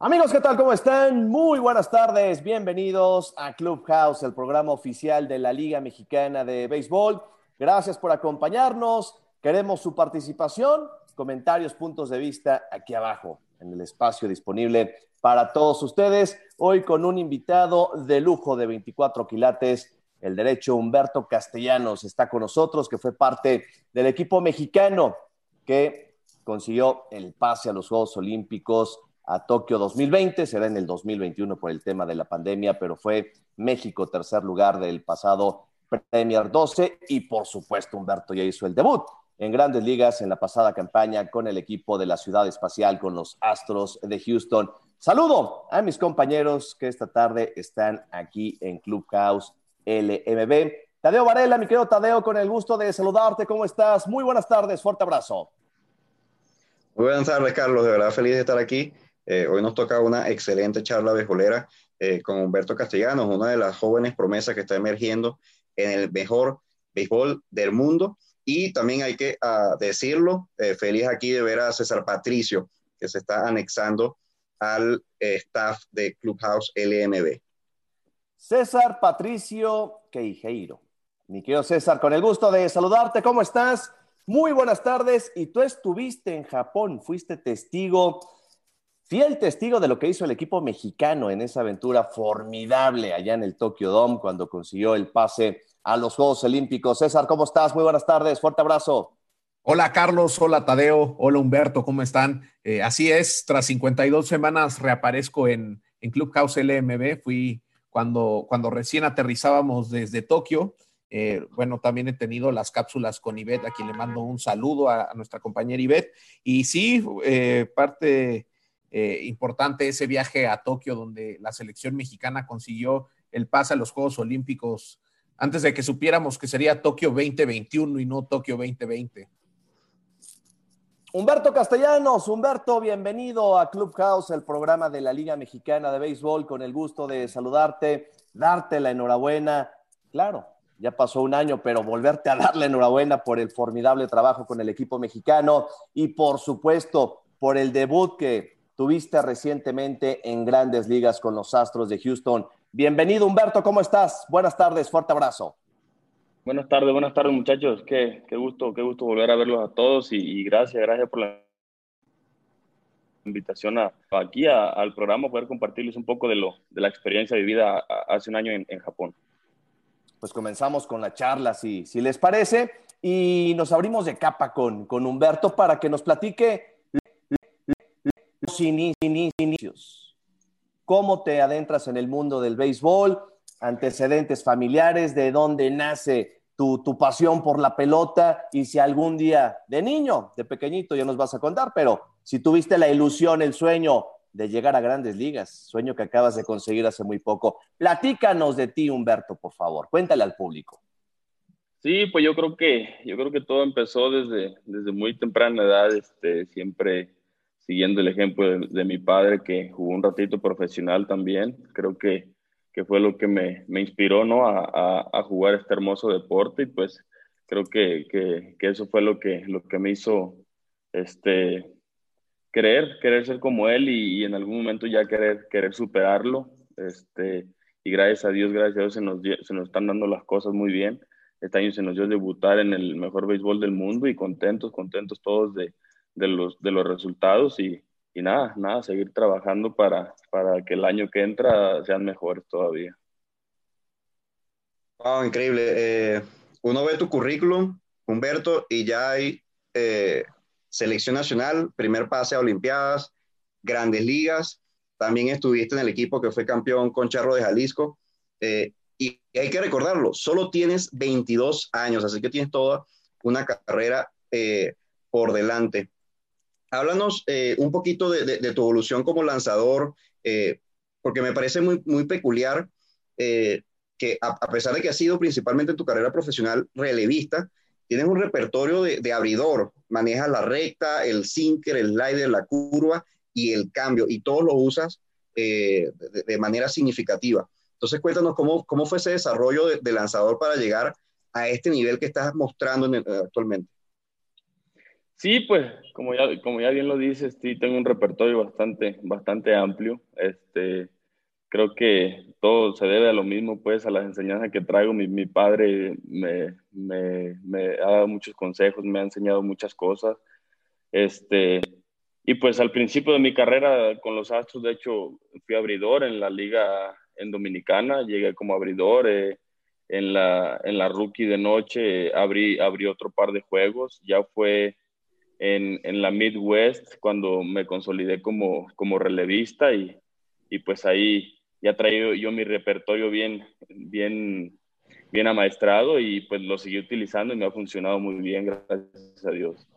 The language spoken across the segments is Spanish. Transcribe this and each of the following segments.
Amigos, ¿qué tal? ¿Cómo están? Muy buenas tardes. Bienvenidos a Clubhouse, el programa oficial de la Liga Mexicana de Béisbol. Gracias por acompañarnos. Queremos su participación, comentarios, puntos de vista aquí abajo, en el espacio disponible para todos ustedes. Hoy con un invitado de lujo de 24 quilates, el derecho Humberto Castellanos está con nosotros, que fue parte del equipo mexicano que consiguió el pase a los Juegos Olímpicos a Tokio 2020, será en el 2021 por el tema de la pandemia, pero fue México tercer lugar del pasado Premier 12 y por supuesto Humberto ya hizo el debut en grandes ligas en la pasada campaña con el equipo de la Ciudad Espacial, con los Astros de Houston. Saludo a mis compañeros que esta tarde están aquí en Clubhouse LMB. Tadeo Varela, mi querido Tadeo, con el gusto de saludarte. ¿Cómo estás? Muy buenas tardes, fuerte abrazo. Muy buenas tardes, Carlos. De verdad feliz de estar aquí. Eh, hoy nos toca una excelente charla bejolera eh, con Humberto Castellanos, una de las jóvenes promesas que está emergiendo en el mejor béisbol del mundo. Y también hay que ah, decirlo, eh, feliz aquí de ver a César Patricio, que se está anexando al staff de Clubhouse LMB. César Patricio Queijeiro. Mi querido César, con el gusto de saludarte, ¿cómo estás? Muy buenas tardes. Y tú estuviste en Japón, fuiste testigo fiel testigo de lo que hizo el equipo mexicano en esa aventura formidable allá en el Tokyo Dome cuando consiguió el pase a los Juegos Olímpicos. César, ¿cómo estás? Muy buenas tardes, fuerte abrazo. Hola Carlos, hola Tadeo, hola Humberto, ¿cómo están? Eh, así es, tras 52 semanas reaparezco en, en Clubhouse LMB, fui cuando, cuando recién aterrizábamos desde Tokio. Eh, bueno, también he tenido las cápsulas con Ivette, a quien le mando un saludo a, nuestra compañera Ivette. Y sí, eh, parte eh, importante ese viaje a Tokio donde la selección mexicana consiguió el pase a los Juegos Olímpicos antes de que supiéramos que sería Tokio 2021 y no Tokio 2020. Humberto Castellanos, Humberto, bienvenido a Clubhouse, el programa de la Liga Mexicana de Béisbol, con el gusto de saludarte, darte la enhorabuena. Claro, ya pasó un año, pero volverte a darle enhorabuena por el formidable trabajo con el equipo mexicano y por supuesto por el debut que tuviste recientemente en grandes ligas con los Astros de Houston. Bienvenido Humberto, ¿cómo estás? Buenas tardes, fuerte abrazo. Buenas tardes, buenas tardes muchachos. Qué, qué gusto, qué gusto volver a verlos a todos y, gracias, gracias por la invitación a, aquí al programa, poder compartirles un poco de, lo, de la experiencia vivida hace un año en, Japón. Pues comenzamos con la charla, si, si les parece, y nos abrimos de capa con, con Humberto para que nos platique inicios. ¿Cómo te adentras en el mundo del béisbol? Antecedentes familiares, de dónde nace tu, tu, pasión por la pelota y si algún día de niño, de pequeñito, ya nos vas a contar, pero si tuviste la ilusión, el sueño de llegar a grandes ligas, sueño que acabas de conseguir hace muy poco. Platícanos de ti, Humberto, por favor. Cuéntale al público. Sí, pues yo creo que yo creo que todo empezó desde, desde muy temprana edad, este, siempre siguiendo el ejemplo de, mi padre que jugó un ratito profesional también. Creo que, que fue lo que me, me inspiró ¿no? A, a, jugar este hermoso deporte y pues creo que, que, que, eso fue lo que, lo que me hizo este, querer, querer ser como él y, en algún momento ya querer, querer superarlo. Este, y gracias a Dios, gracias a Dios se nos, se nos están dando las cosas muy bien. Este año se nos dio debutar en el mejor béisbol del mundo y contentos, contentos todos de, de los, de los resultados y, y nada, nada, seguir trabajando para, para que el año que entra sean mejores todavía. Wow, increíble. Eh, uno ve tu currículum, Humberto, y ya hay eh, selección nacional, primer pase a Olimpiadas, grandes ligas, también estuviste en el equipo que fue campeón con Charro de Jalisco, eh, y hay que recordarlo, solo tienes 22 años, así que tienes toda una carrera por delante. Háblanos eh, un poquito de, tu evolución como lanzador, eh, porque me parece muy, peculiar eh, que a, pesar de que has sido principalmente en tu carrera profesional relevista, tienes un repertorio de, abridor, manejas la recta, el sinker, el slider, la curva y el cambio, y todos lo usas de, manera significativa. Entonces cuéntanos cómo, cómo fue ese desarrollo de, lanzador para llegar a este nivel que estás mostrando actualmente. Sí, pues, como ya, como ya bien lo dices, sí, tengo un repertorio bastante, bastante amplio. Este, creo que todo se debe a lo mismo, pues, a las enseñanzas que traigo. Mi, mi padre me, me, me, ha dado muchos consejos, me ha enseñado muchas cosas. Este, y pues al principio de mi carrera con los Astros, de hecho, fui abridor en la liga en Dominicana, llegué como abridor. Eh, en, la, en la rookie de noche abrí, abrí otro par de juegos. Ya fue en, en la Midwest cuando me consolidé como, como relevista y, y pues ahí ya traído yo mi repertorio bien, bien, bien amaestrado y pues lo seguí utilizando y me ha funcionado muy bien, gracias a Dios.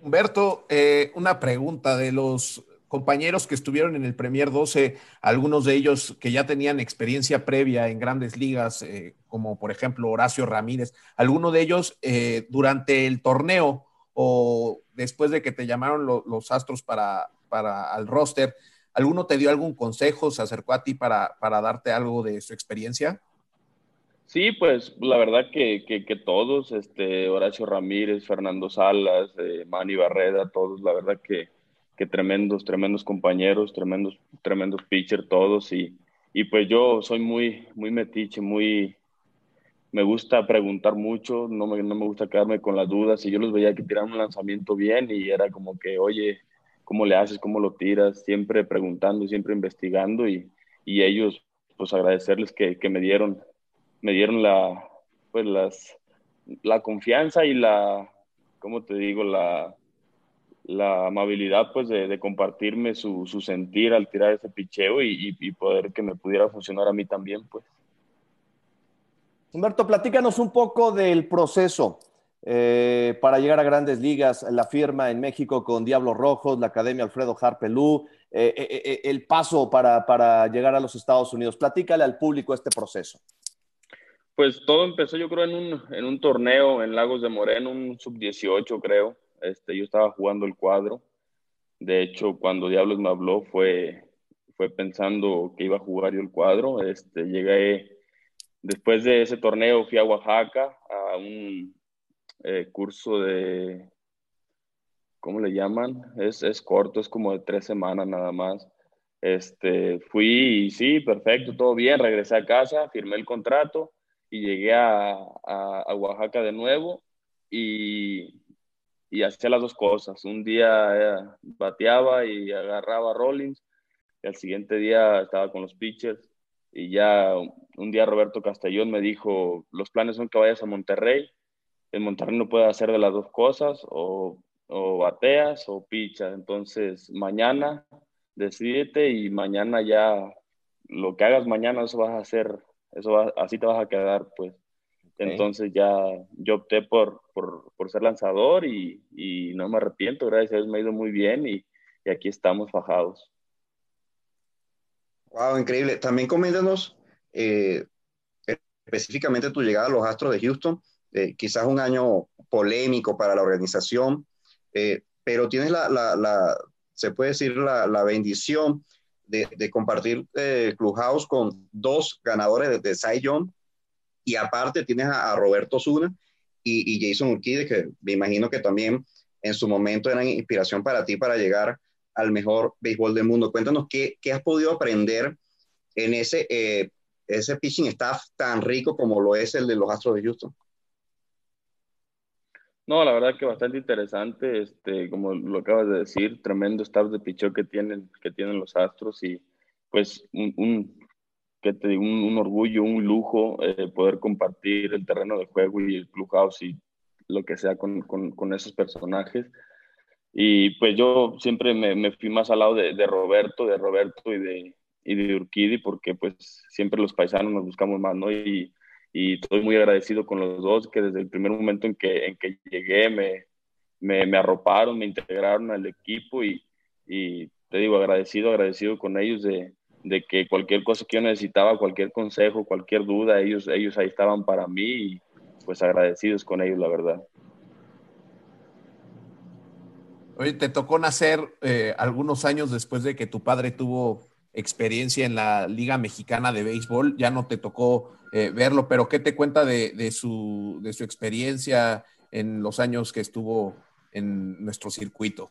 Humberto, eh, una pregunta de los compañeros que estuvieron en el Premier 12, algunos de ellos que ya tenían experiencia previa en grandes ligas, eh, como por ejemplo Horacio Ramírez, alguno de ellos eh, durante el torneo o después de que te llamaron los Astros para, para el roster, ¿alguno te dio algún consejo, se acercó a ti para, para darte algo de su experiencia? Sí, pues la verdad que, que, todos, este, Horacio Ramírez, Fernando Salas, eh, Manny Barreda, todos, la verdad que, que tremendos, tremendos compañeros, tremendos, tremendos pitchers todos y, y pues yo soy muy, muy metiche, muy, me gusta preguntar mucho, no me, no me gusta quedarme con las dudas y yo los veía que tiraban un lanzamiento bien y era como que, oye, ¿cómo le haces? ¿Cómo lo tiras? Siempre preguntando, siempre investigando y, y ellos, pues agradecerles que, que, me dieron, me dieron la, pues las, la confianza y la, ¿cómo te digo? La, la amabilidad pues de, compartirme su, sentir al tirar ese picheo y, poder que me pudiera funcionar a mí también pues. Humberto, platícanos un poco del proceso eh, para llegar a grandes ligas, la firma en México con Diablos Rojos, la Academia Alfredo Harpelú, eh, eh, el paso para, para llegar a los Estados Unidos. Platícale al público este proceso. Pues todo empezó yo creo en un, en un torneo en Lagos de Moreno, un sub-18 creo, este, yo estaba jugando el cuadro. De hecho, cuando Diablos me habló fue, fue pensando que iba a jugar yo el cuadro. Este, llegué, después de ese torneo fui a Oaxaca a un eh, curso de, ¿cómo le llaman? Es, es corto, es como de tres semanas nada más. Este, fui y sí, perfecto, todo bien, regresé a casa, firmé el contrato y llegué a, a, Oaxaca de nuevo y y hacía las dos cosas. Un día eh, bateaba y agarraba a Rollins, y al siguiente día estaba con los pitchers. Y ya un día Roberto Castellón me dijo, los planes son que vayas a Monterrey. En Monterrey no puedes hacer de las dos cosas, o, o bateas o pichas. Entonces, mañana decidete y mañana ya lo que hagas mañana, eso vas a hacer, eso así te vas a quedar, pues. Entonces ya yo opté por, por, por ser lanzador y, y, no me arrepiento, gracias a Dios me ha ido muy bien y, y, aquí estamos fajados. Wow, increíble. También coméntanos eh, específicamente tu llegada a los Astros de Houston, eh, quizás un año polémico para la organización, eh, pero tienes la, se puede decir, la, bendición de, de compartir Clubhouse con dos ganadores de, de Cy Young y aparte tienes a, Roberto Zuna y, Jason Urquide, que me imagino que también en su momento eran inspiración para ti para llegar al mejor béisbol del mundo. Cuéntanos qué, qué has podido aprender en ese, eh, ese pitching staff tan rico como lo es el de los Astros de Houston. No, la verdad que bastante interesante, este, como lo acabas de decir, tremendo staff de picheo que tienen, que tienen los Astros y pues un, que te digo, un, orgullo, un lujo eh, poder compartir el terreno de juego y el clubhouse y lo que sea con, con, con esos personajes. Y pues yo siempre me, fui más al lado de, de, Roberto, de Roberto y de, y de Urquidi, porque pues siempre los paisanos nos buscamos más, ¿no? Y, y estoy muy agradecido con los dos, que desde el primer momento en que, en que llegué me, me, me arroparon, me integraron al equipo y, y te digo, agradecido, agradecido con ellos de, de que cualquier cosa que yo necesitaba, cualquier consejo, cualquier duda, ellos, ellos ahí estaban para mí y pues agradecidos con ellos, la verdad. Oye, te tocó nacer eh, algunos años después de que tu padre tuvo experiencia en la Liga Mexicana de Béisbol, ya no te tocó eh, verlo, pero ¿qué te cuenta de, su, de su experiencia en los años que estuvo en nuestro circuito?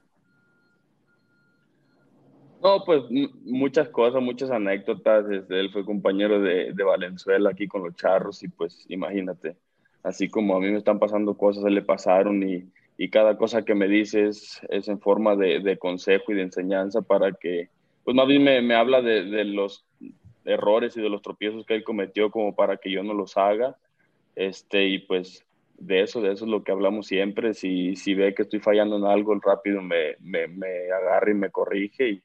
No, pues muchas cosas, muchas anécdotas. Este, él fue compañero de, de, Valenzuela aquí con los charros y pues imagínate, así como a mí me están pasando cosas, él le pasaron y, y cada cosa que me dices es, en forma de, de, consejo y de enseñanza para que, pues más bien me, me habla de, de, los errores y de los tropiezos que él cometió como para que yo no los haga. Este, y pues de eso, de eso es lo que hablamos siempre. Si, si ve que estoy fallando en algo, rápido me, me, me agarra y me corrige y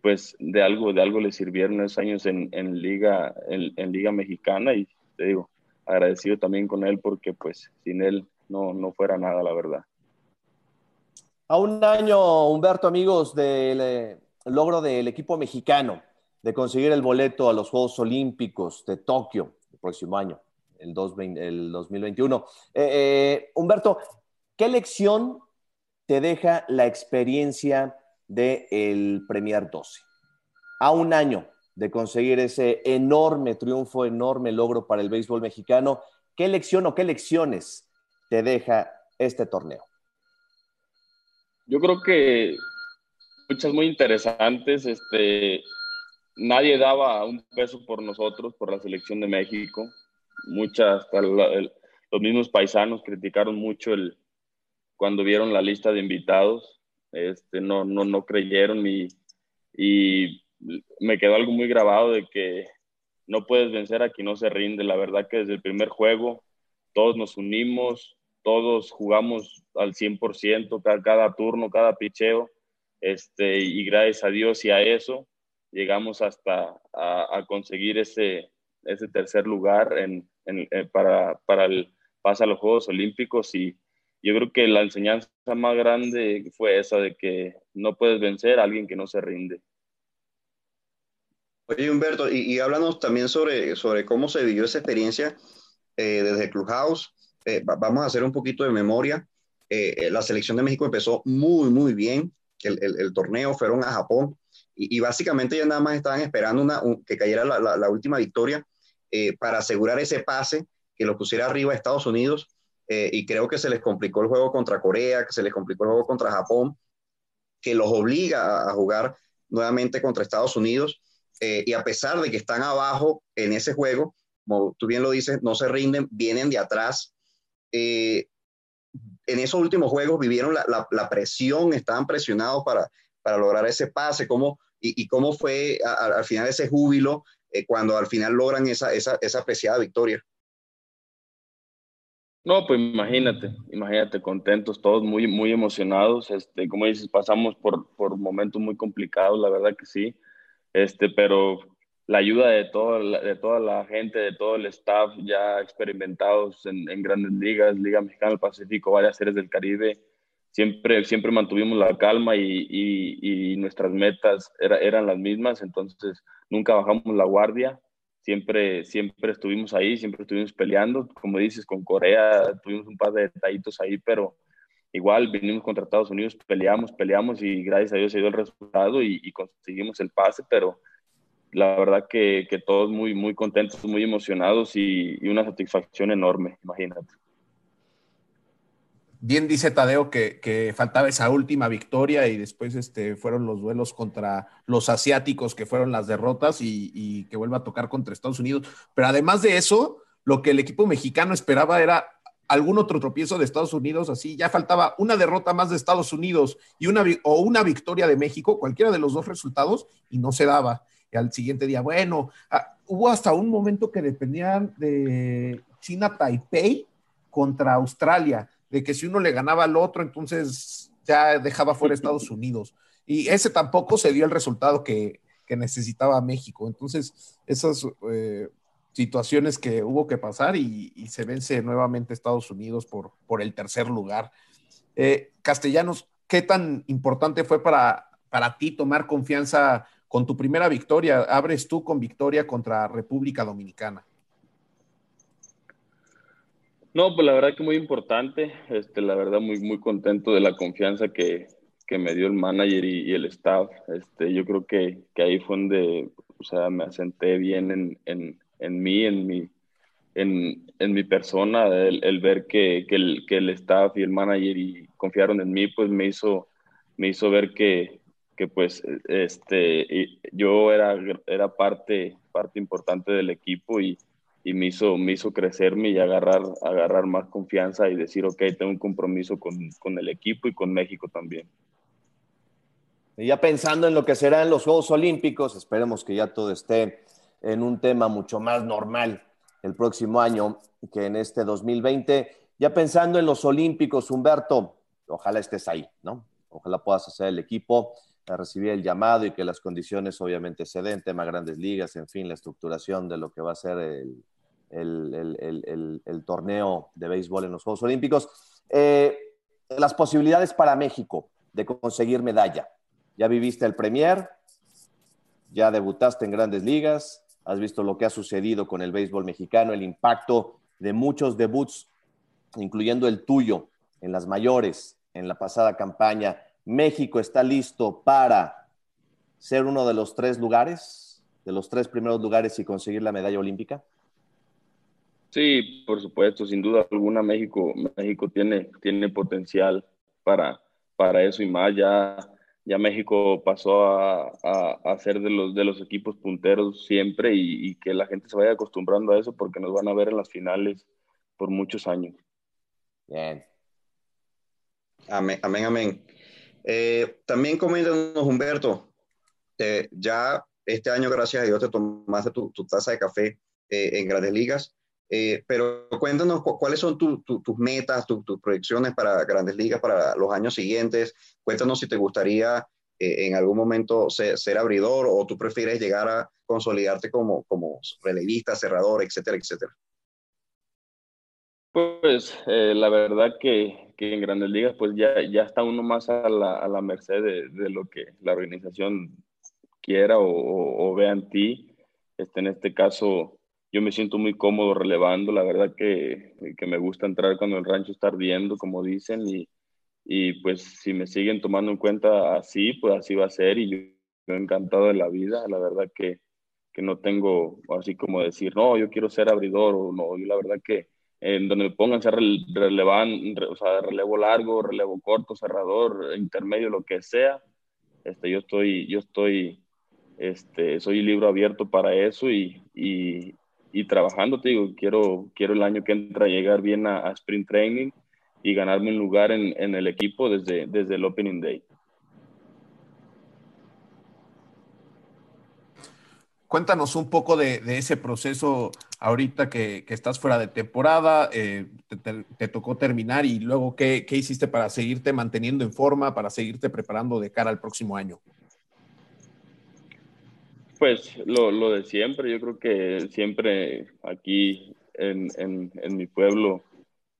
pues de algo, de algo le sirvieron esos años en, en liga, en, liga mexicana y te digo, agradecido también con él porque pues sin él no, no fuera nada, la verdad. A un año, Humberto, amigos, del eh, logro del equipo mexicano de conseguir el boleto a los Juegos Olímpicos de Tokio el próximo año, el, 2021. Eh, eh, Humberto, ¿qué lección te deja la experiencia del Premier 12. A un año de conseguir ese enorme triunfo, enorme logro para el béisbol mexicano, ¿qué lección o qué lecciones te deja este torneo? Yo creo que muchas muy interesantes. Este, nadie daba un peso por nosotros, por la selección de México. Muchas, los mismos paisanos criticaron mucho el, cuando vieron la lista de invitados este, no, no, no creyeron y, y me quedó algo muy grabado de que no puedes vencer a quien no se rinde. La verdad que desde el primer juego todos nos unimos, todos jugamos al 100%, cada, cada turno, cada picheo, este, y gracias a Dios y a eso llegamos hasta a, conseguir ese, ese tercer lugar en, eh, para, para el pase a los Juegos Olímpicos y, yo creo que la enseñanza más grande fue esa de que no puedes vencer a alguien que no se rinde. Oye, Humberto, y, y háblanos también sobre, sobre cómo se vivió esa experiencia eh, desde Clubhouse. Eh, vamos a hacer un poquito de memoria. Eh, la selección de México empezó muy, muy bien. El, torneo fueron a Japón y, básicamente ya nada más estaban esperando una, que cayera la, última victoria para asegurar ese pase que lo pusiera arriba a Estados Unidos eh, y creo que se les complicó el juego contra Corea, que se les complicó el juego contra Japón, que los obliga a, jugar nuevamente contra Estados Unidos. Eh, y a pesar de que están abajo en ese juego, como tú bien lo dices, no se rinden, vienen de atrás. Eh, en esos últimos juegos vivieron la, la, presión, estaban presionados para, para lograr ese pase, cómo, y, cómo fue al final ese júbilo cuando al final logran esa, esa, esa apreciada victoria. No, pues imagínate, imagínate, contentos, todos muy, muy emocionados. Este, como dices, pasamos por, por momentos muy complicados, la verdad que sí. Este, pero la ayuda de, todo, de toda la gente, de todo el staff ya experimentados en, grandes ligas, Liga Mexicana del Pacífico, varias series del Caribe, siempre, siempre mantuvimos la calma y, y, y nuestras metas era, eran las mismas, entonces nunca bajamos la guardia siempre, siempre estuvimos ahí, siempre estuvimos peleando. Como dices, con Corea tuvimos un par de detallitos ahí, pero igual vinimos contra Estados Unidos, peleamos, peleamos y gracias a Dios se dio el resultado y, conseguimos el pase, pero la verdad que, que, todos muy, muy contentos, muy emocionados y, y una satisfacción enorme, imagínate bien dice Tadeo que, faltaba esa última victoria y después este, fueron los duelos contra los asiáticos que fueron las derrotas y, que vuelva a tocar contra Estados Unidos. Pero además de eso, lo que el equipo mexicano esperaba era algún otro tropiezo de Estados Unidos, así ya faltaba una derrota más de Estados Unidos y una, o una victoria de México, cualquiera de los dos resultados, y no se daba. Y al siguiente día, bueno, ah, hubo hasta un momento que dependían de China Taipei contra Australia de que si uno le ganaba al otro, entonces ya dejaba fuera Estados Unidos. Y ese tampoco se dio el resultado que, necesitaba México. Entonces, esas eh, situaciones que hubo que pasar y, se vence nuevamente Estados Unidos por, por el tercer lugar. Eh, Castellanos, ¿qué tan importante fue para, para ti tomar confianza con tu primera victoria? Abres tú con victoria contra República Dominicana. No, pues la verdad que muy importante, este, la verdad muy, muy contento de la confianza que, que me dio el manager y, el staff. Este, yo creo que, que, ahí fue donde, o sea, me asenté bien en, en, en mí, en mi, en, en mi persona, el, ver que, que, el, que el staff y el manager y confiaron en mí, pues me hizo, me hizo ver que, que pues este, yo era, era parte, parte importante del equipo y, y me, hizo, me hizo crecerme y agarrar, agarrar más confianza y decir, ok, tengo un compromiso con, con el equipo y con México también. Ya pensando en lo que serán los Juegos Olímpicos, esperemos que ya todo esté en un tema mucho más normal el próximo año que en este 2020. Ya pensando en los Olímpicos, Humberto, ojalá estés ahí, ¿no? Ojalá puedas hacer el equipo, recibir el llamado y que las condiciones obviamente se den, tema grandes ligas, en fin, la estructuración de lo que va a ser el, el, torneo de béisbol en los Juegos Olímpicos. Eh, las posibilidades para México de conseguir medalla. Ya viviste el Premier, ya debutaste en grandes ligas, has visto lo que ha sucedido con el béisbol mexicano, el impacto de muchos debuts, incluyendo el tuyo en las mayores, en la pasada campaña. México está listo para ser uno de los tres lugares, de los tres primeros lugares y conseguir la medalla olímpica. Sí, por supuesto, sin duda alguna México, México tiene, tiene potencial para, para eso y más. Ya ya México pasó a, a, ser de los, de los equipos punteros siempre y, que la gente se vaya acostumbrando a eso porque nos van a ver en las finales por muchos años. Bien. Amén, amén, amén. Eh, también coméntanos, Humberto, eh, ya este año, gracias a Dios, te tomaste tu, tu taza de café eh, en Grandes Ligas. Eh, pero cuéntanos cuáles son tus metas, tus proyecciones para Grandes Ligas para los años siguientes. Cuéntanos si te gustaría eh, en algún momento ser, abridor o tú prefieres llegar a consolidarte como, como relevista, cerrador, etcétera, etcétera. Pues la verdad que, que, en Grandes Ligas pues ya, ya está uno más a la, a la merced de, de, lo que la organización quiera o, o, o vea en ti. Este, en este caso, yo me siento muy cómodo relevando, la verdad que, que, me gusta entrar cuando el rancho está ardiendo, como dicen, y, y, pues si me siguen tomando en cuenta así, pues así va a ser, y yo, he encantado de la vida, la verdad que, que, no tengo así como decir, no, yo quiero ser abridor, o no, yo la verdad que en donde me pongan ser relevan, o sea, relevo largo, relevo corto, cerrador, intermedio, lo que sea, este, yo estoy, yo estoy, este, soy libro abierto para eso y, y, trabajando, te digo, quiero, quiero el año que entra llegar bien a, Sprint Training y ganarme un lugar en, en, el equipo desde, desde el Opening Day. Cuéntanos un poco de, ese proceso ahorita que, estás fuera de temporada, eh, te, tocó terminar y luego ¿qué, qué hiciste para seguirte manteniendo en forma, para seguirte preparando de cara al próximo año. Pues lo, lo, de siempre, yo creo que siempre aquí en, en, mi pueblo,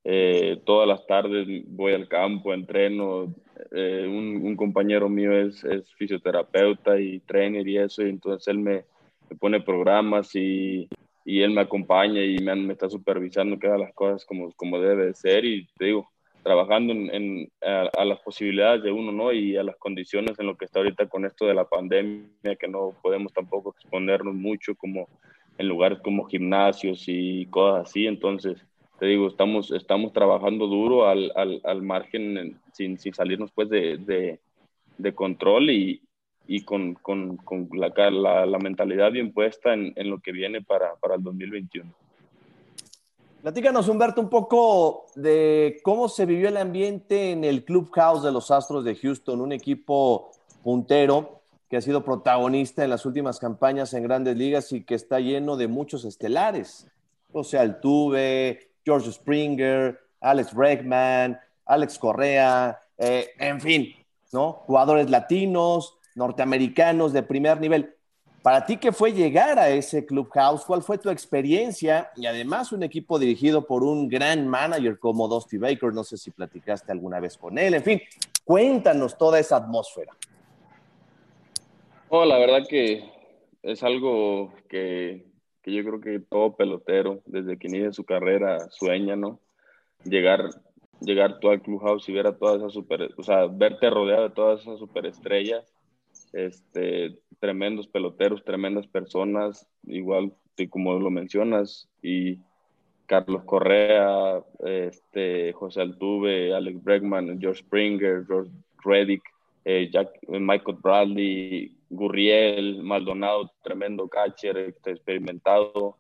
eh, todas las tardes voy al campo, entreno. Eh, un, un, compañero mío es, es, fisioterapeuta y trainer y eso, y entonces él me, me pone programas y, y, él me acompaña y me, me está supervisando que haga las cosas como, como debe de ser. Y te digo, trabajando en, a, las posibilidades de uno, ¿no? Y a las condiciones en lo que está ahorita con esto de la pandemia, que no podemos tampoco exponernos mucho como en lugares como gimnasios y cosas así. Entonces, te digo, estamos, estamos trabajando duro al, al, al margen sin, sin, salirnos pues de, de, de control y, y con, con, con la, la, la, mentalidad bien puesta en, en lo que viene para, para el 2021. Platícanos, Humberto, un poco de cómo se vivió el ambiente en el Clubhouse de los Astros de Houston, un equipo puntero que ha sido protagonista en las últimas campañas en grandes ligas y que está lleno de muchos estelares. O sea, Altuve, George Springer, Alex Bregman, Alex Correa, eh, en fin, ¿no? Jugadores latinos, norteamericanos de primer nivel. Para ti, ¿qué fue llegar a ese clubhouse? ¿Cuál fue tu experiencia? Y además un equipo dirigido por un gran manager como Dusty Baker. No sé si platicaste alguna vez con él. En fin, cuéntanos toda esa atmósfera. Oh, la verdad que es algo que, que yo creo que todo pelotero, desde que inicia su carrera, sueña, ¿no? Llegar, llegar tú al clubhouse y ver a todas esas super, o sea, verte rodeado de todas esas superestrellas este, tremendos peloteros, tremendas personas, igual como lo mencionas, y, Carlos Correa, este, José Altuve, Alex Bregman, George Springer, George Reddick, eh, Jack, Michael Bradley, Gurriel, Maldonado, tremendo catcher, este, experimentado,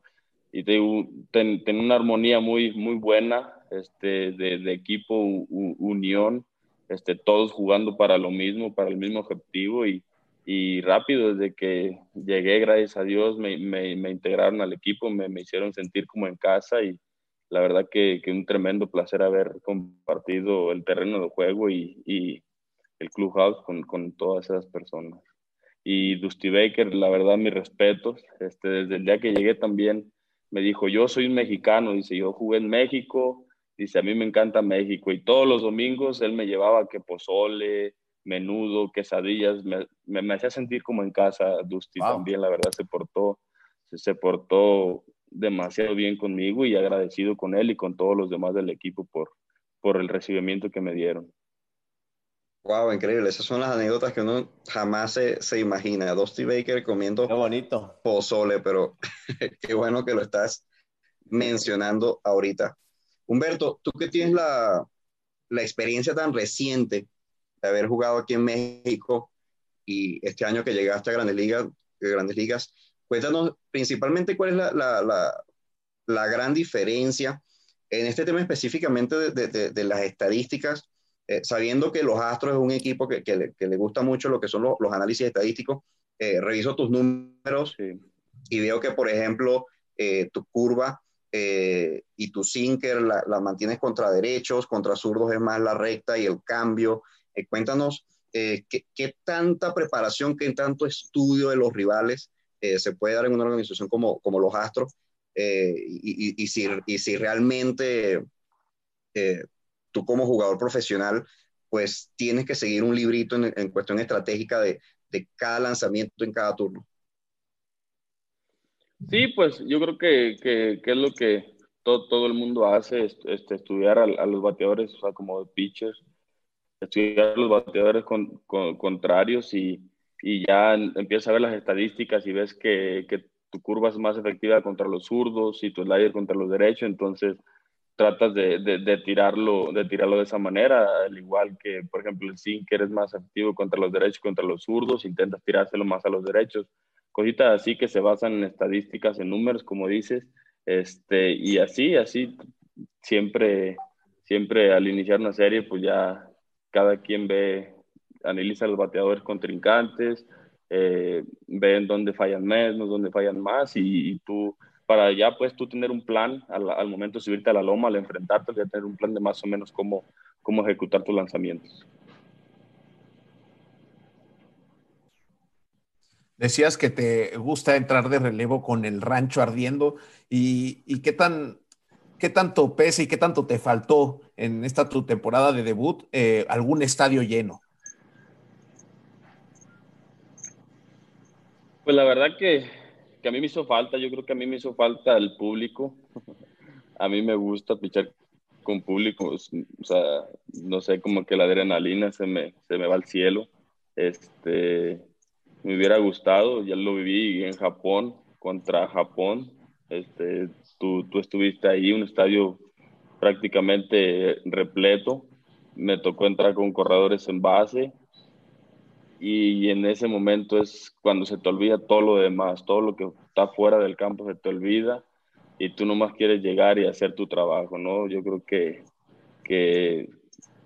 y ten, una armonía muy, muy buena este, de, equipo, unión, este, todos jugando para lo mismo, para el mismo objetivo y, y rápido desde que llegué, gracias a Dios, me, me, integraron al equipo, me, me, hicieron sentir como en casa y la verdad que, que, un tremendo placer haber compartido el terreno de juego y, y el clubhouse con, con todas esas personas. Y Dusty Baker, la verdad, mis respetos. Este, desde el día que llegué también me dijo, yo soy un mexicano, dice, yo jugué en México, dice, a mí me encanta México. Y todos los domingos él me llevaba que pozole, menudo, quesadillas, me, me, hacía sentir como en casa. Dusty también, la verdad, se portó, se, se, portó demasiado bien conmigo y agradecido con él y con todos los demás del equipo por, por el recibimiento que me dieron. Wow, increíble. Esas son las anécdotas que uno jamás se, se imagina. Dusty Baker comiendo qué bonito. pozole, pero qué bueno que lo estás mencionando ahorita. Humberto, tú que tienes la, la experiencia tan reciente de haber jugado aquí en México y este año que llegaste a Grandes Ligas, Grandes Ligas cuéntanos principalmente cuál es la, la, la, la gran diferencia en este tema específicamente de, de, de las estadísticas eh, sabiendo que los Astros es un equipo que, que, le, que le, gusta mucho lo que son los, los análisis estadísticos, eh, reviso tus números y veo que, por ejemplo, eh, tu curva y tu sinker la, la, mantienes contra derechos, contra zurdos es más la recta y el cambio. Cuéntanos ¿qué, qué, tanta preparación, qué tanto estudio de los rivales se puede dar en una organización como, como los Astros y, si, y si realmente tú como jugador profesional, pues tienes que seguir un librito en, cuestión estratégica de, de, cada lanzamiento en cada turno. Sí, pues yo creo que, que, es lo que todo, todo, el mundo hace, este, estudiar a, los bateadores, o sea, como pitchers, estudiar los bateadores con, contrarios y, y, ya empiezas a ver las estadísticas y ves que, que tu curva es más efectiva contra los zurdos y tu slider contra los derechos, entonces tratas de, de, tirarlo, de tirarlo de esa manera, al igual que, por ejemplo, el sinker es más activo contra los derechos contra los zurdos, intentas tirárselo más a los derechos. Cositas así que se basan en estadísticas, en números, como dices, este, y así, así, siempre, siempre al iniciar una serie, pues ya cada quien ve, analiza los bateadores contrincantes, eh, ve en dónde fallan menos, dónde fallan más, y, tú para ya pues tú tener un plan al, momento de subirte a la loma, al enfrentarte, ya tener un plan de más o menos cómo, cómo ejecutar tus lanzamientos. Decías que te gusta entrar de relevo con el rancho ardiendo y, y qué tan qué tanto pesa y qué tanto te faltó en esta tu temporada de debut eh, algún estadio lleno. Pues la verdad que a mí me hizo falta, yo creo que a mí me hizo falta el público. a mí me gusta pichar con público, o sea, no sé, como que la adrenalina se me, se me va al cielo. Este, me hubiera gustado, ya lo viví en Japón, contra Japón. Este, tú, tú estuviste ahí, un estadio prácticamente repleto. Me tocó entrar con corredores en base y en ese momento es cuando se te olvida todo lo demás, todo lo que está fuera del campo se te olvida y tú nomás quieres llegar y hacer tu trabajo, ¿no? Yo creo que, que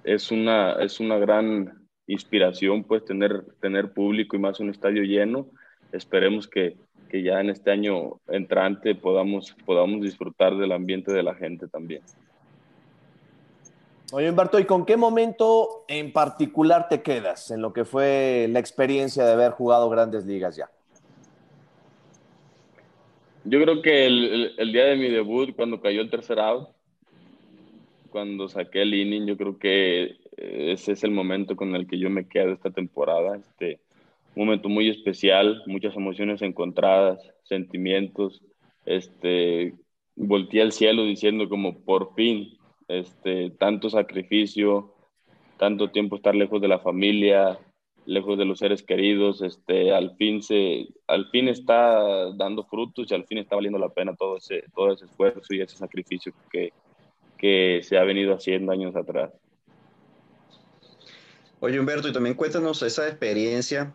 es, una, es una gran inspiración pues tener, tener público y más un estadio lleno. Esperemos que, que ya en este año entrante podamos, podamos disfrutar del ambiente de la gente también. Oye, Humberto, ¿y con qué momento en particular te quedas en lo que fue la experiencia de haber jugado grandes ligas ya? Yo creo que el, día de mi debut, cuando cayó el tercer out, cuando saqué el inning, yo creo que eh, ese es el momento con el que yo me quedo esta temporada. Este, un momento muy especial, muchas emociones encontradas, sentimientos. Este, volteé al cielo diciendo como por fin este, tanto sacrificio, tanto tiempo estar lejos de la familia lejos de los seres queridos, este, al fin se, al fin está dando frutos y al fin está valiendo la pena todo ese, todo ese esfuerzo y ese sacrificio que, que se ha venido haciendo años atrás. Oye, Humberto, y también cuéntanos esa experiencia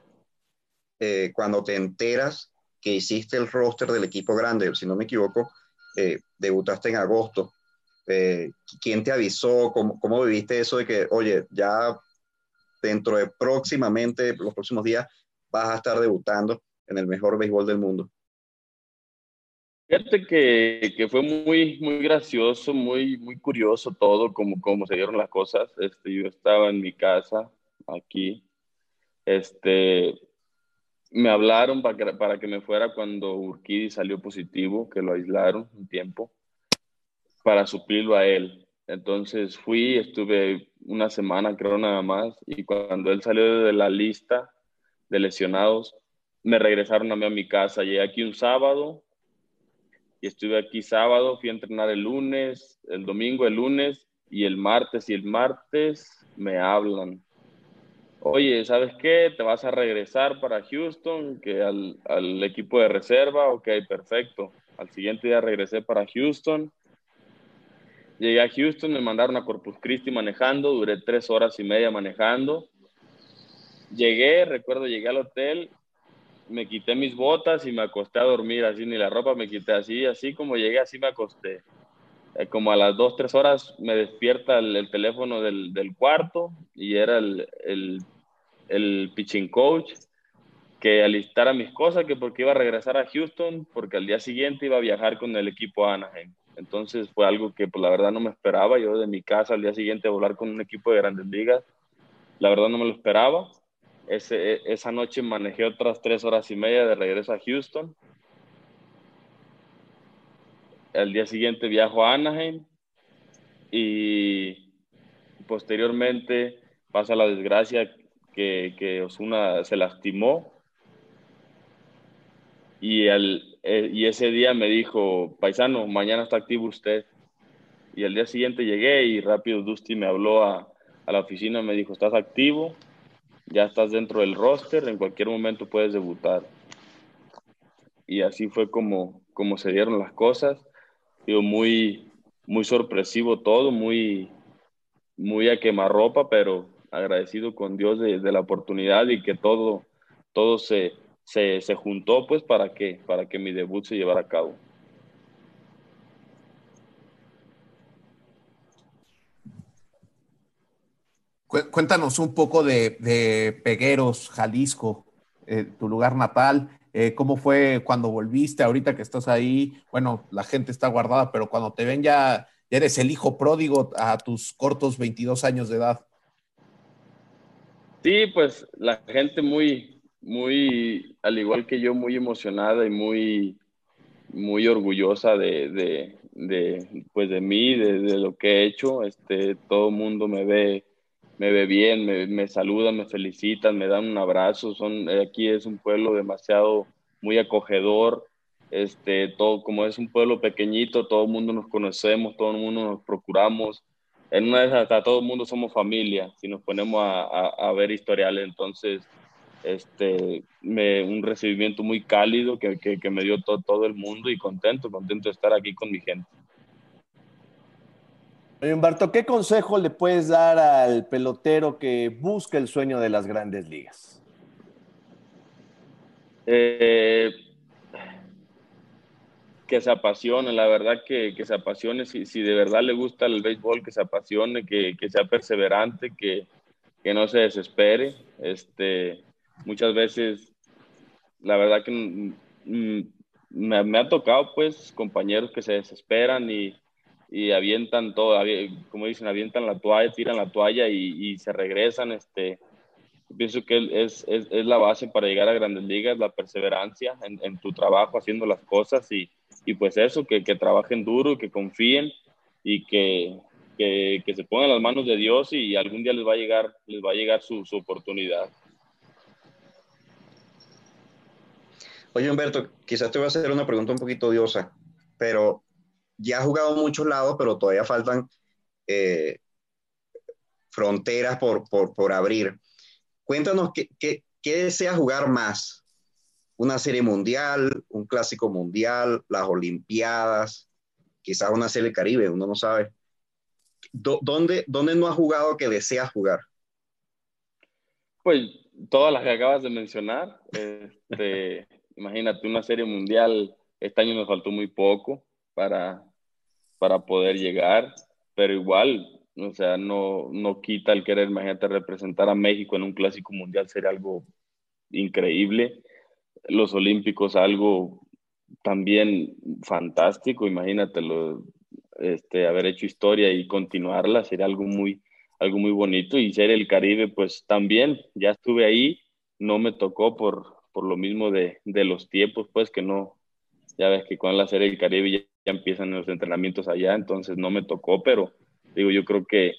eh, cuando te enteras que hiciste el roster del equipo grande, si no me equivoco, eh, debutaste en agosto. Eh, ¿Quién te avisó? ¿Cómo, ¿Cómo viviste eso de que, oye, ya dentro de próximamente, los próximos días, vas a estar debutando en el mejor béisbol del mundo? Fíjate que, que, fue muy, muy gracioso, muy, muy curioso todo, como, como se dieron las cosas. Este, yo estaba en mi casa, aquí. Este, me hablaron para que, para que me fuera cuando Urquidi salió positivo, que lo aislaron un tiempo, para suplirlo a él. Entonces fui, estuve una semana, creo nada más, y cuando él salió de la lista de lesionados, me regresaron a mí a mi casa. Llegué aquí un sábado y estuve aquí sábado, fui a entrenar el lunes, el domingo, el lunes y el martes. Y el martes me hablan. Oye, ¿sabes qué? Te vas a regresar para Houston, que al, al equipo de reserva. Ok, perfecto. Al siguiente día regresé para Houston Llegué a Houston, me mandaron a Corpus Christi manejando, duré tres horas y media manejando. Llegué, recuerdo, llegué al hotel, me quité mis botas y me acosté a dormir, así ni la ropa me quité, así, así como llegué, así me acosté. Eh, como a las dos, tres horas me despierta el, teléfono del, del, cuarto y era el, el, el pitching coach que alistara mis cosas, que porque iba a regresar a Houston, porque al día siguiente iba a viajar con el equipo Anaheim. Entonces fue algo que pues la verdad no me esperaba. Yo de mi casa al día siguiente volar con un equipo de grandes ligas, la verdad no me lo esperaba. Ese, esa noche manejé otras tres horas y media de regreso a Houston. Al día siguiente viajo a Anaheim y posteriormente pasa la desgracia que, Osuna se lastimó y el, eh, y ese día me dijo, paisano, mañana está activo usted. Y al día siguiente llegué y rápido Dusty me habló a, a la oficina, me dijo, estás activo, ya estás dentro del roster, en cualquier momento puedes debutar. Y así fue como, como se dieron las cosas. Digo, muy, muy sorpresivo todo, muy, muy a quemarropa, pero agradecido con Dios de, de la oportunidad y que todo, todo se, se, se, juntó pues para que, para que mi debut se llevara a cabo. Cuéntanos un poco de, de Pegueros, Jalisco, eh, tu lugar natal. Eh, ¿Cómo fue cuando volviste? Ahorita que estás ahí, bueno, la gente está guardada, pero cuando te ven ya, ya eres el hijo pródigo a tus cortos 22 años de edad. Sí, pues la gente muy, muy, al igual que yo, muy emocionada y muy, muy orgullosa de, de, pues de mí, de, lo que he hecho. Este, todo el mundo me ve, me ve bien, me, me saludan, me felicitan, me dan un abrazo. Son, aquí es un pueblo demasiado, muy acogedor. Este, todo, como es un pueblo pequeñito, todo el mundo nos conocemos, todo el mundo nos procuramos. En una vez hasta todo el mundo somos familia, si nos ponemos a, a, a ver historiales. Entonces, este, me, un recibimiento muy cálido que, que, que me dio to, todo el mundo y contento, contento de estar aquí con mi gente. Humberto, ¿qué consejo le puedes dar al pelotero que busca el sueño de las grandes ligas? Eh, que se apasione, la verdad que, que se apasione, si, si, de verdad le gusta el béisbol, que se apasione, que, que sea perseverante, que, que no se desespere. Este, muchas veces, la verdad que me, me, ha tocado pues compañeros que se desesperan y, y avientan todo, como dicen, avientan la toalla, tiran la toalla y, y se regresan. Este, pienso que es, es, es, la base para llegar a grandes ligas, la perseverancia en, en tu trabajo, haciendo las cosas y, y pues eso, que, que, trabajen duro, que confíen y que, que, que, se pongan las manos de Dios y algún día les va a llegar, les va a llegar su, su oportunidad. Oye, Humberto, quizás te voy a hacer una pregunta un poquito odiosa, pero ya has jugado muchos lados, pero todavía faltan eh, fronteras por, por, por, abrir. cuéntanos qué, qué, qué deseas jugar más. Una serie mundial, un clásico mundial, las Olimpiadas, quizás una serie Caribe, uno no sabe. ¿Dónde, ¿Dónde no has jugado que deseas jugar? Pues todas las que acabas de mencionar. Este, imagínate, una serie mundial, este año nos faltó muy poco para, para poder llegar, pero igual, o sea, no, no quita el querer, imagínate, representar a México en un clásico mundial sería algo increíble. Los Olímpicos, algo también fantástico, imagínatelo, este, haber hecho historia y continuarla sería algo muy, algo muy bonito y ser el Caribe, pues también, ya estuve ahí, no me tocó por, por lo mismo de, de los tiempos, pues que no, ya ves que con la serie del Caribe ya, ya, empiezan los entrenamientos allá, entonces no me tocó, pero digo, yo creo que,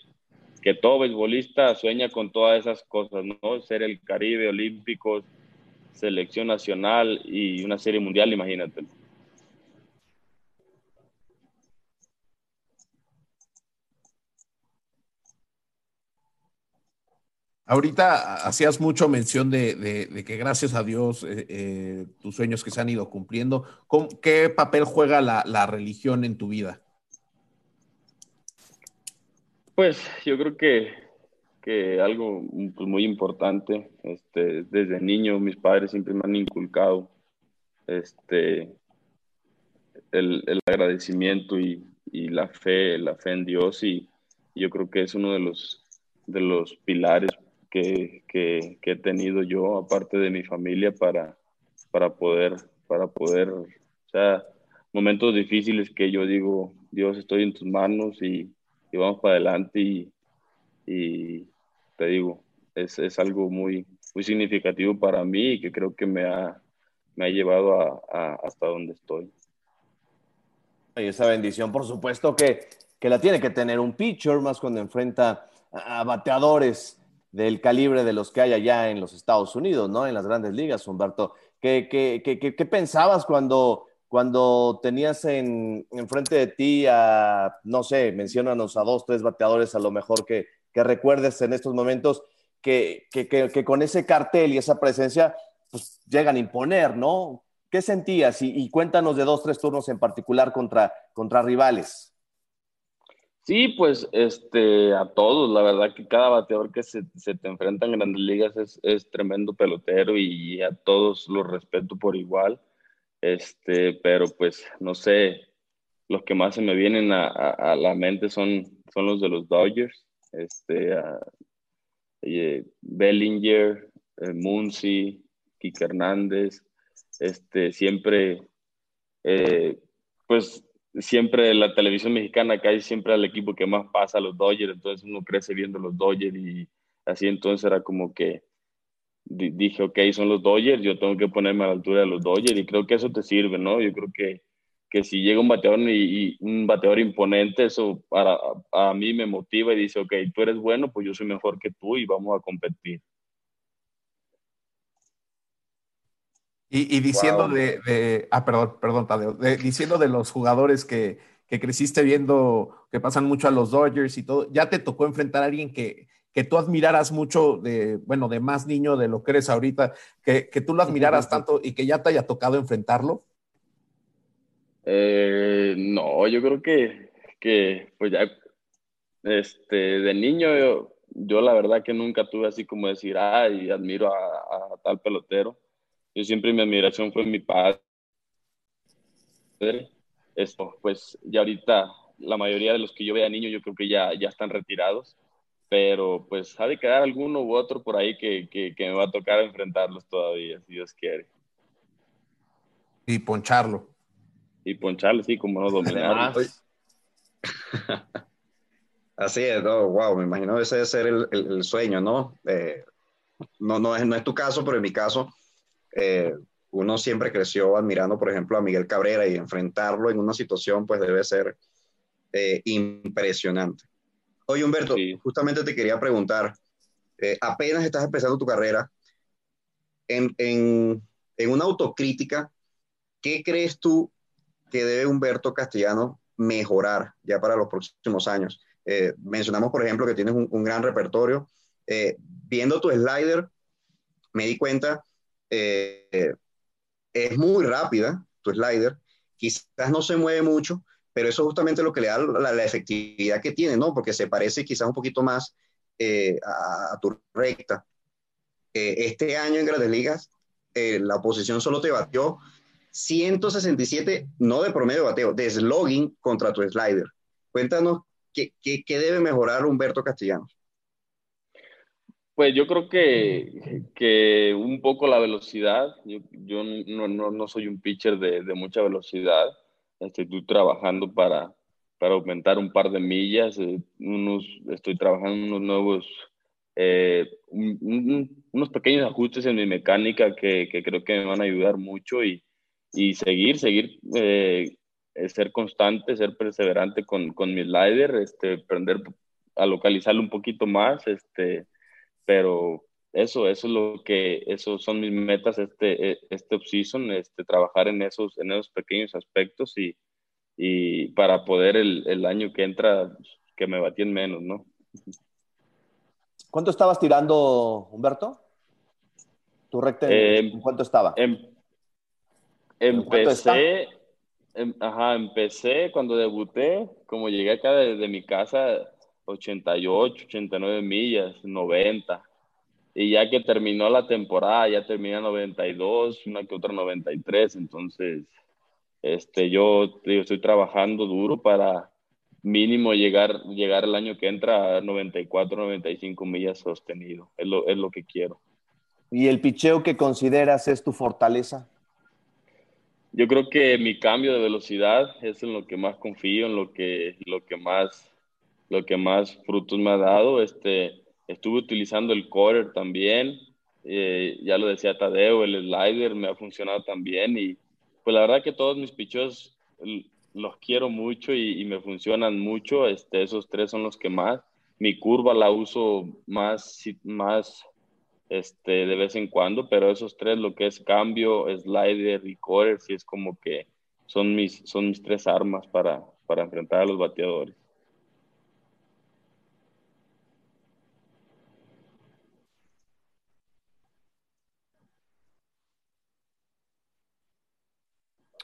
que todo beisbolista sueña con todas esas cosas, ¿no? Ser el Caribe, Olímpicos, selección nacional y una serie mundial, imagínate. Ahorita hacías mucho mención de, de, de que gracias a Dios eh, eh, tus sueños que se han ido cumpliendo. ¿Cómo, ¿Qué papel juega la, la, religión en tu vida? Pues yo creo que, que algo pues, muy importante. Este, desde niño mis padres siempre me han inculcado este, el, el agradecimiento y, y, la fe, la fe en Dios y yo creo que es uno de los de los pilares que, que, que, he tenido yo, aparte de mi familia, para, para poder, para poder, o sea, momentos difíciles que yo digo, Dios, estoy en tus manos y, y vamos para adelante y, y digo, es, es, algo muy, muy significativo para mí y que creo que me ha, me ha llevado hasta donde estoy. Y esa bendición, por supuesto, que, que la tiene que tener un pitcher, más cuando enfrenta a bateadores del calibre de los que hay allá en los Estados Unidos, ¿no? En las grandes ligas, Humberto. ¿Qué, qué, qué, qué pensabas cuando, cuando tenías en, en, frente de ti a, no sé, menciónanos a dos, tres bateadores a lo mejor que, que recuerdes en estos momentos, que, que, con ese cartel y esa presencia, pues llegan a imponer, ¿no? ¿Qué sentías? Y, cuéntanos de dos, tres turnos en particular contra, contra rivales. Sí, pues este, a todos, la verdad que cada bateador que se, se te enfrenta en grandes ligas es, es, tremendo pelotero y a todos los respeto por igual, este, pero pues no sé, los que más se me vienen a, a, a la mente son, son los de los Dodgers, este, Bellinger, eh, Muncy, Kike Hernández, este, siempre, eh, pues siempre la televisión mexicana cae siempre al equipo que más pasa, los Dodgers, entonces uno crece viendo los Dodgers y así entonces era como que dije, ok, son los Dodgers, yo tengo que ponerme a la altura de los Dodgers y creo que eso te sirve, ¿no? Yo creo que, que si llega un bateador y, y un bateador imponente, eso para, a, mí me motiva y dice, ok, tú eres bueno, pues yo soy mejor que tú y vamos a competir. Y, y diciendo wow. de, de, ah, perdón, perdón, Tadeo, de, diciendo de los jugadores que, que, creciste viendo, que pasan mucho a los Dodgers y todo, ¿ya te tocó enfrentar a alguien que, que tú admiraras mucho de, bueno, de más niño de lo que eres ahorita, que, que tú lo admiraras tanto y que ya te haya tocado enfrentarlo? Eh, no, yo creo que, que, pues ya, este, de niño yo, yo la verdad que nunca tuve así como decir, ay, admiro a, tal pelotero yo siempre mi admiración fue mi padre. Esto, pues ya ahorita la mayoría de los que yo veía niño yo creo que ya, ya están retirados, pero pues ha de quedar alguno u otro por ahí que, que, que me va a tocar enfrentarlos todavía, si Dios quiere. Y poncharlo. Y poncharlo, sí, como no dominarlo. Así es, no, wow, me imagino ese debe ser el, el, el sueño, ¿no? Eh, no, no, es, no es tu caso, pero en mi caso, eh, uno siempre creció admirando, por ejemplo, a Miguel Cabrera y enfrentarlo en una situación, pues debe ser eh, impresionante. Oye, Humberto, sí. justamente te quería preguntar, eh, apenas estás empezando tu carrera, en, en, en, una autocrítica, ¿qué crees tú que debe Humberto Castellano mejorar ya para los próximos años? Eh, mencionamos, por ejemplo, que tienes un, gran repertorio. viendo tu slider, me di cuenta, eh, es muy rápida tu slider, quizás no se mueve mucho, pero eso es justamente lo que le da la, efectividad que tiene, ¿no? Porque se parece quizás un poquito más eh, a, tu recta. Eh, este año en Grandes Ligas, la oposición solo te batió 167, no de promedio bateo, de slogging contra tu slider. Cuéntanos qué, qué debe mejorar Humberto Castellanos. Pues yo creo que, que un poco la velocidad. Yo, yo no, no, no, soy un pitcher de, de mucha velocidad. Estoy trabajando para, para aumentar un par de millas. Eh, estoy trabajando unos nuevos, eh, unos pequeños ajustes en mi mecánica que, que, creo que me van a ayudar mucho y, y seguir, seguir, eh, ser constante, ser perseverante con, con mi slider, este, aprender a localizarlo un poquito más. Este, pero eso, eso es lo que, esos son mis metas este, e, este off-season, este, trabajar en esos, en esos pequeños aspectos y, y para poder el, el, año que entra, que me batien menos, ¿no? ¿Cuánto estabas tirando, Humberto? ¿Tu recta en, em, cuánto estaba? Em, empecé, em, ajá, empecé cuando debuté, como llegué acá desde mi casa, 88, 89 millas, 90. Y ya que terminó la temporada, ya termina 92, una que otra 93. Entonces, este, yo estoy trabajando duro para mínimo llegar, llegar el año que entra a 94, 95 millas sostenido. Es lo, es lo que quiero. ¿Y el picheo que consideras es tu fortaleza? Yo creo que mi cambio de velocidad es en lo que más confío, en lo que, lo que más lo que más frutos me ha dado. Este, estuve utilizando el quarter también, eh, ya lo decía Tadeo, el slider me ha funcionado también y pues la verdad que todos mis pichos los quiero mucho y, me funcionan mucho, este, esos tres son los que más. Mi curva la uso más, más este, de vez en cuando, pero esos tres, lo que es cambio, slider y quarter, sí es como que son mis, son mis tres armas para, para enfrentar a los bateadores.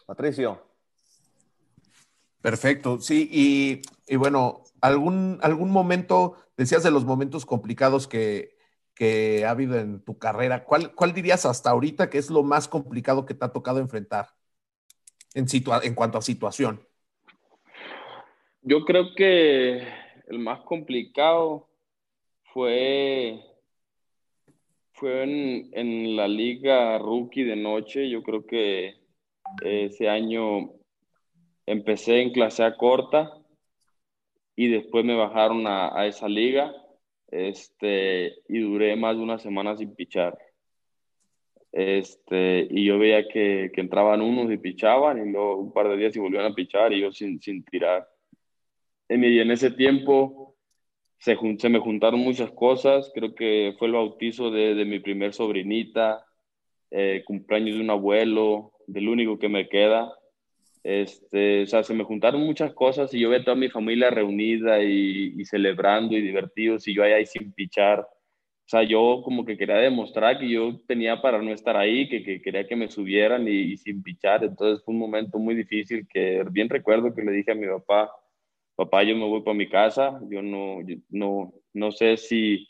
Patricio. Perfecto, sí, y, bueno, algún, algún momento, decías de los momentos complicados que, ha habido en tu carrera, ¿cuál, ¿cuál dirías hasta ahorita que es lo más complicado que te ha tocado enfrentar en, en cuanto a situación? Yo creo que el más complicado fue, fue en, en la liga rookie de noche, yo creo que ese año empecé en clase A corta y después me bajaron a, esa liga este, y duré más de una semana sin pichar. Este, y yo veía que, que, entraban unos y pichaban y luego un par de días y volvían a pichar y yo sin, sin tirar. Y en ese tiempo se, se, me juntaron muchas cosas, creo que fue el bautizo de, de mi primer sobrinita, eh, cumpleaños de un abuelo, del único que me queda. Este, o sea, se me juntaron muchas cosas y yo veo toda mi familia reunida y, celebrando y divertidos y yo ahí, sin pichar. O sea, yo como que quería demostrar que yo tenía para no estar ahí, que, que quería que me subieran y, sin pichar. Entonces fue un momento muy difícil que bien recuerdo que le dije a mi papá, papá, yo me voy para mi casa, yo no, no, no sé si,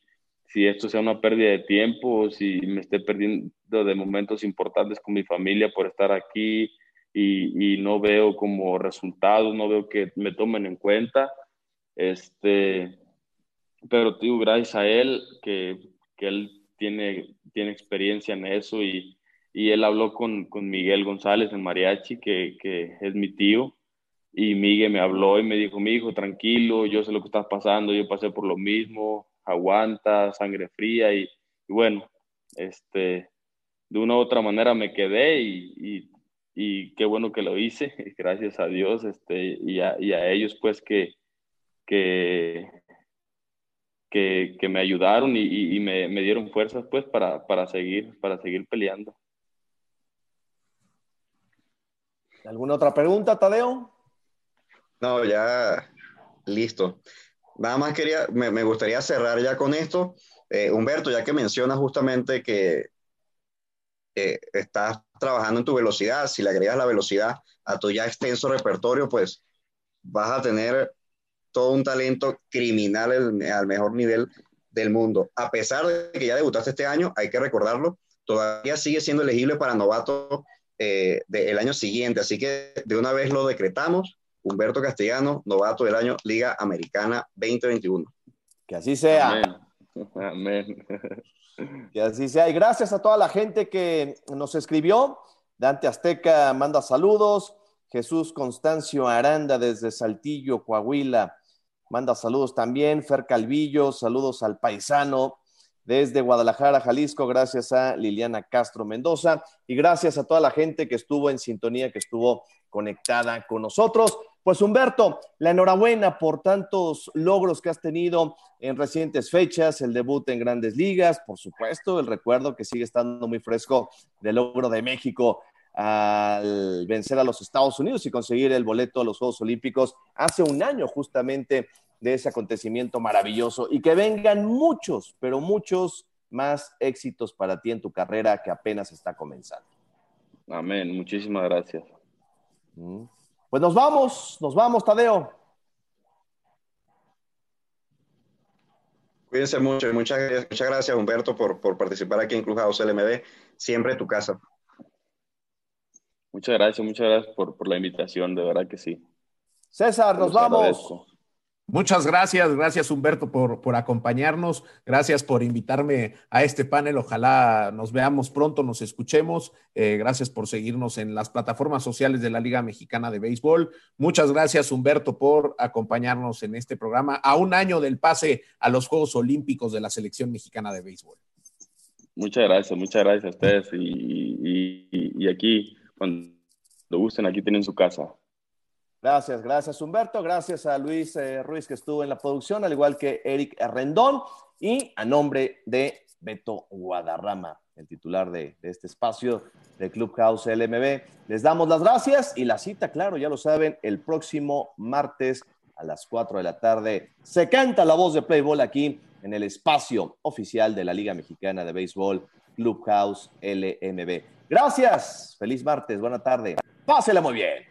si esto sea una pérdida de tiempo o si me esté perdiendo de momentos importantes con mi familia por estar aquí y, no veo como resultados, no veo que me tomen en cuenta. Este, pero digo, gracias a él, que, que él tiene, tiene experiencia en eso y, y él habló con, con, Miguel González en Mariachi, que, que, es mi tío, y Miguel me habló y me dijo, mi hijo, tranquilo, yo sé lo que estás pasando, yo pasé por lo mismo, aguanta, sangre fría y, bueno, este, de una u otra manera me quedé y, qué bueno que lo hice, gracias a Dios este, y, a, y a ellos pues que, que, que, me ayudaron y, me, me, dieron fuerzas pues para, para, seguir, para seguir peleando. ¿Alguna otra pregunta, Tadeo? No, ya listo. Nada más quería, me, me gustaría cerrar ya con esto. Eh, Humberto, ya que mencionas justamente que eh, estás trabajando en tu velocidad, si le agregas la velocidad a tu ya extenso repertorio, pues vas a tener todo un talento criminal al mejor nivel del mundo. A pesar de que ya debutaste este año, hay que recordarlo, todavía sigue siendo elegible para novato eh, del año siguiente. Así que de una vez lo decretamos. Humberto Castellano, novato del año Liga Americana 2021. Que así sea. Amén. Así sea. Y gracias a toda la gente que nos escribió. Dante Azteca manda saludos. Jesús Constancio Aranda desde Saltillo, Coahuila. Manda saludos también. Fer Calvillo, saludos al paisano desde Guadalajara, Jalisco, gracias a Liliana Castro Mendoza y gracias a toda la gente que estuvo en sintonía, que estuvo conectada con nosotros. Pues Humberto, la enhorabuena por tantos logros que has tenido en recientes fechas, el debut en grandes ligas, por supuesto, el recuerdo que sigue estando muy fresco del logro de México al vencer a los Estados Unidos y conseguir el boleto a los Juegos Olímpicos hace un año justamente de ese acontecimiento maravilloso y que vengan muchos, pero muchos más éxitos para ti en tu carrera que apenas está comenzando. Amén, muchísimas gracias. Mm. Pues nos vamos, nos vamos, Tadeo. Cuídense mucho muchas, muchas gracias, Humberto, por, por participar aquí en Clubhouse LMB. Siempre tu casa. Muchas gracias, muchas gracias por, por la invitación, de verdad que sí. César, nos vamos. Muchas gracias, gracias Humberto por, por, acompañarnos, gracias por invitarme a este panel, ojalá nos veamos pronto, nos escuchemos, eh, gracias por seguirnos en las plataformas sociales de la Liga Mexicana de Béisbol, muchas gracias Humberto por acompañarnos en este programa a un año del pase a los Juegos Olímpicos de la Selección Mexicana de Béisbol. Muchas gracias, muchas gracias a ustedes y, y aquí, cuando gusten, aquí tienen su casa. Gracias, gracias Humberto, gracias a Luis eh, Ruiz que estuvo en la producción, al igual que Eric Rendón y a nombre de Beto Guadarrama, el titular de, de este espacio de Clubhouse LMB. Les damos las gracias y la cita, claro, ya lo saben, el próximo martes a las 4 de la tarde se canta la voz de Playboy aquí en el espacio oficial de la Liga Mexicana de Béisbol, Clubhouse LMB. Gracias, feliz martes, buena tarde, pásela muy bien.